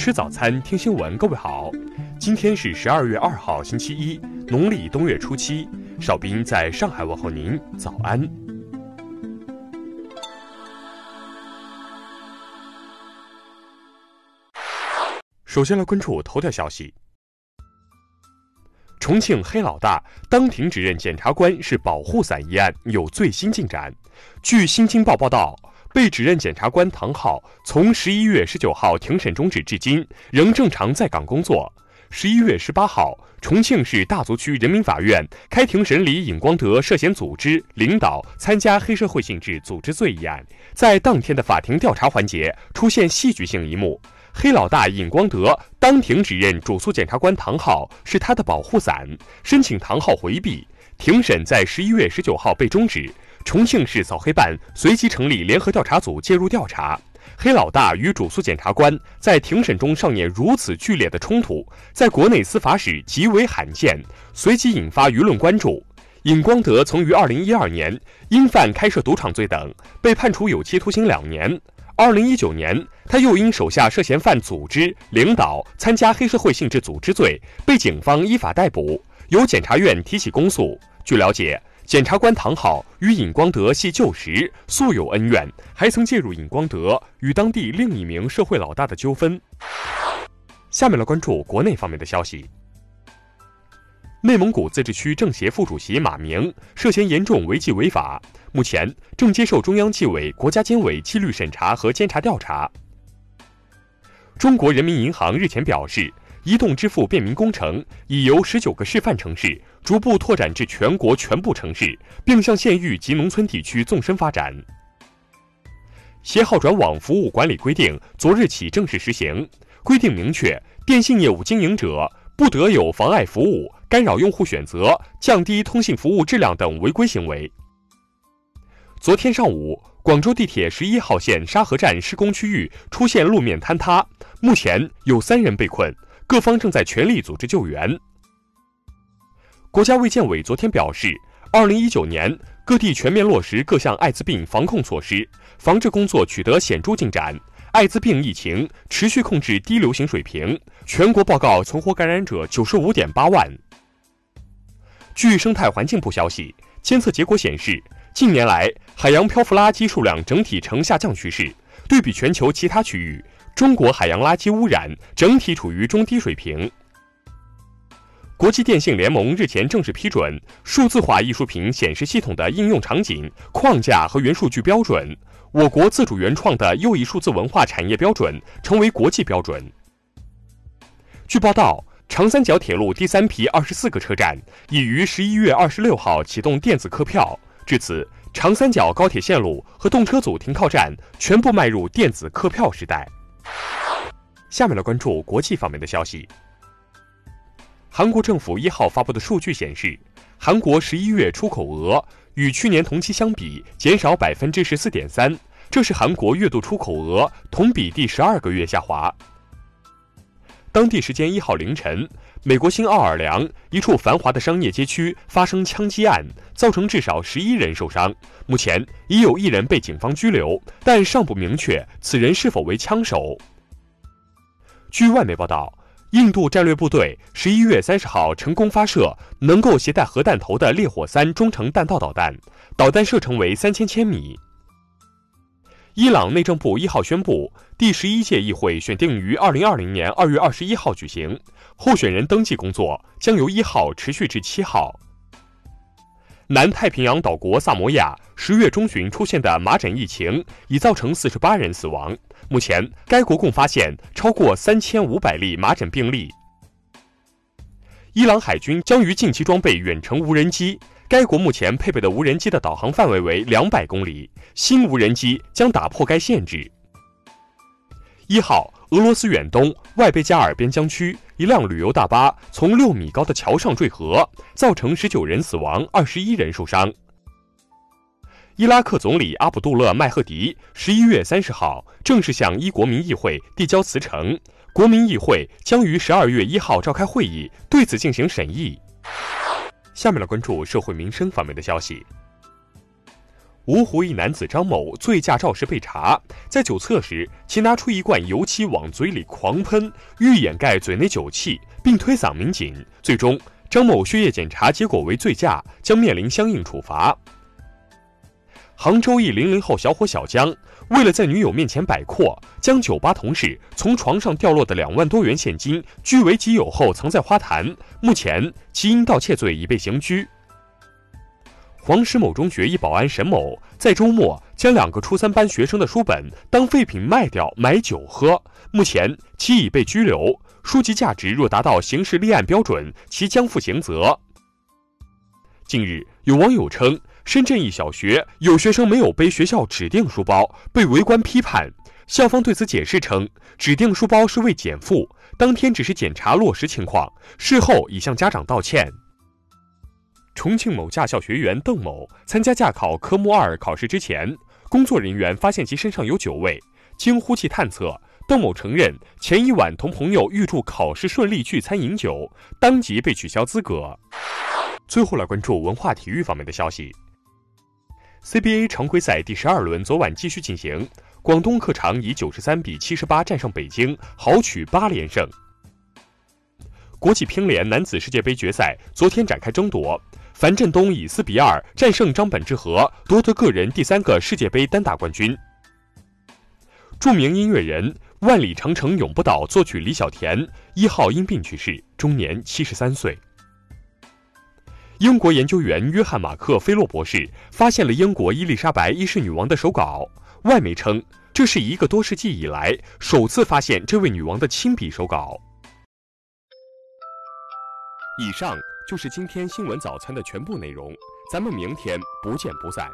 吃早餐，听新闻。各位好，今天是十二月二号，星期一，农历冬月初七。邵兵在上海问候您，早安。首先来关注头条消息：重庆黑老大当庭指认检察官是保护伞一案有最新进展。据《新京报》报道。被指认检察官唐浩从十一月十九号庭审终止至今，仍正常在岗工作。十一月十八号，重庆市大足区人民法院开庭审理尹光德涉嫌组织、领导、参加黑社会性质组织罪一案。在当天的法庭调查环节，出现戏剧性一幕：黑老大尹光德当庭指认主诉检察官唐浩是他的保护伞，申请唐浩回避。庭审在十一月十九号被终止。重庆市扫黑办随即成立联合调查组介入调查。黑老大与主诉检察官在庭审中上演如此剧烈的冲突，在国内司法史极为罕见，随即引发舆论关注。尹光德曾于二零一二年因犯开设赌场罪等被判处有期徒刑两年。二零一九年，他又因手下涉嫌犯组织、领导、参加黑社会性质组织罪，被警方依法逮捕，由检察院提起公诉。据了解。检察官唐好与尹光德系旧识，素有恩怨，还曾介入尹光德与当地另一名社会老大的纠纷。下面来关注国内方面的消息。内蒙古自治区政协副主席马明涉嫌严重违纪违法，目前正接受中央纪委国家监委纪律审查和监察调查。中国人民银行日前表示。移动支付便民工程已由十九个示范城市逐步拓展至全国全部城市，并向县域及农村地区纵深发展。携号转网服务管理规定昨日起正式实行，规定明确，电信业务经营者不得有妨碍服务、干扰用户选择、降低通信服务质量等违规行为。昨天上午，广州地铁十一号线沙河站施工区域出现路面坍塌，目前有三人被困。各方正在全力组织救援。国家卫健委昨天表示，二零一九年各地全面落实各项艾滋病防控措施，防治工作取得显著进展，艾滋病疫情持续控制低流行水平，全国报告存活感染者九十五点八万。据生态环境部消息，监测结果显示，近年来海洋漂浮垃圾数量整体呈下降趋势，对比全球其他区域。中国海洋垃圾污染整体处于中低水平。国际电信联盟日前正式批准数字化艺术品显示系统的应用场景、框架和元数据标准，我国自主原创的又一数字文化产业标准成为国际标准。据报道，长三角铁路第三批二十四个车站已于十一月二十六号启动电子客票，至此，长三角高铁线路和动车组停靠站全部迈入电子客票时代。下面来关注国际方面的消息。韩国政府一号发布的数据显示，韩国十一月出口额与去年同期相比减少百分之十四点三，这是韩国月度出口额同比第十二个月下滑。当地时间一号凌晨，美国新奥尔良一处繁华的商业街区发生枪击案，造成至少十一人受伤。目前已有一人被警方拘留，但尚不明确此人是否为枪手。据外媒报道，印度战略部队十一月三十号成功发射能够携带核弹头的烈火三中程弹道导弹，导弹射程为三千千米。伊朗内政部一号宣布，第十一届议会选定于二零二零年二月二十一号举行，候选人登记工作将由一号持续至七号。南太平洋岛国萨摩亚十月中旬出现的麻疹疫情已造成四十八人死亡，目前该国共发现超过三千五百例麻疹病例。伊朗海军将于近期装备远程无人机。该国目前配备的无人机的导航范围为两百公里，新无人机将打破该限制。一号，俄罗斯远东外贝加尔边疆区一辆旅游大巴从六米高的桥上坠河，造成十九人死亡，二十一人受伤。伊拉克总理阿卜杜勒·麦赫迪十一月三十号正式向伊国民议会递交辞呈，国民议会将于十二月一号召开会议，对此进行审议。下面来关注社会民生方面的消息。芜湖一男子张某醉驾肇事被查，在酒测时，其拿出一罐油漆往嘴里狂喷，欲掩盖嘴内酒气，并推搡民警。最终，张某血液检查结果为醉驾，将面临相应处罚。杭州一零零后小伙小江，为了在女友面前摆阔，将酒吧同事从床上掉落的两万多元现金据为己有后藏在花坛。目前，其因盗窃罪已被刑拘。黄石某中学一保安沈某在周末将两个初三班学生的书本当废品卖掉买酒喝，目前其已被拘留。书籍价值若达到刑事立案标准，其将负刑责。近日，有网友称，深圳一小学有学生没有背学校指定书包，被围观批判。校方对此解释称，指定书包是为减负，当天只是检查落实情况，事后已向家长道歉。重庆某驾校学员邓某参加驾考科目二考试之前，工作人员发现其身上有酒味，经呼气探测，邓某承认前一晚同朋友预祝考试顺利聚餐饮酒，当即被取消资格。最后来关注文化体育方面的消息，CBA 常规赛第十二轮昨晚继续进行，广东客场以九十三比七十八战胜北京，豪取八连胜。国际乒联男子世界杯决赛昨天展开争夺。樊振东以四比二战胜张本智和，夺得个人第三个世界杯单打冠军。著名音乐人《万里长城永不倒》作曲李小田一号因病去世，终年七十三岁。英国研究员约翰马克菲洛博士发现了英国伊丽莎白一世女王的手稿，外媒称这是一个多世纪以来首次发现这位女王的亲笔手稿。以上就是今天新闻早餐的全部内容，咱们明天不见不散。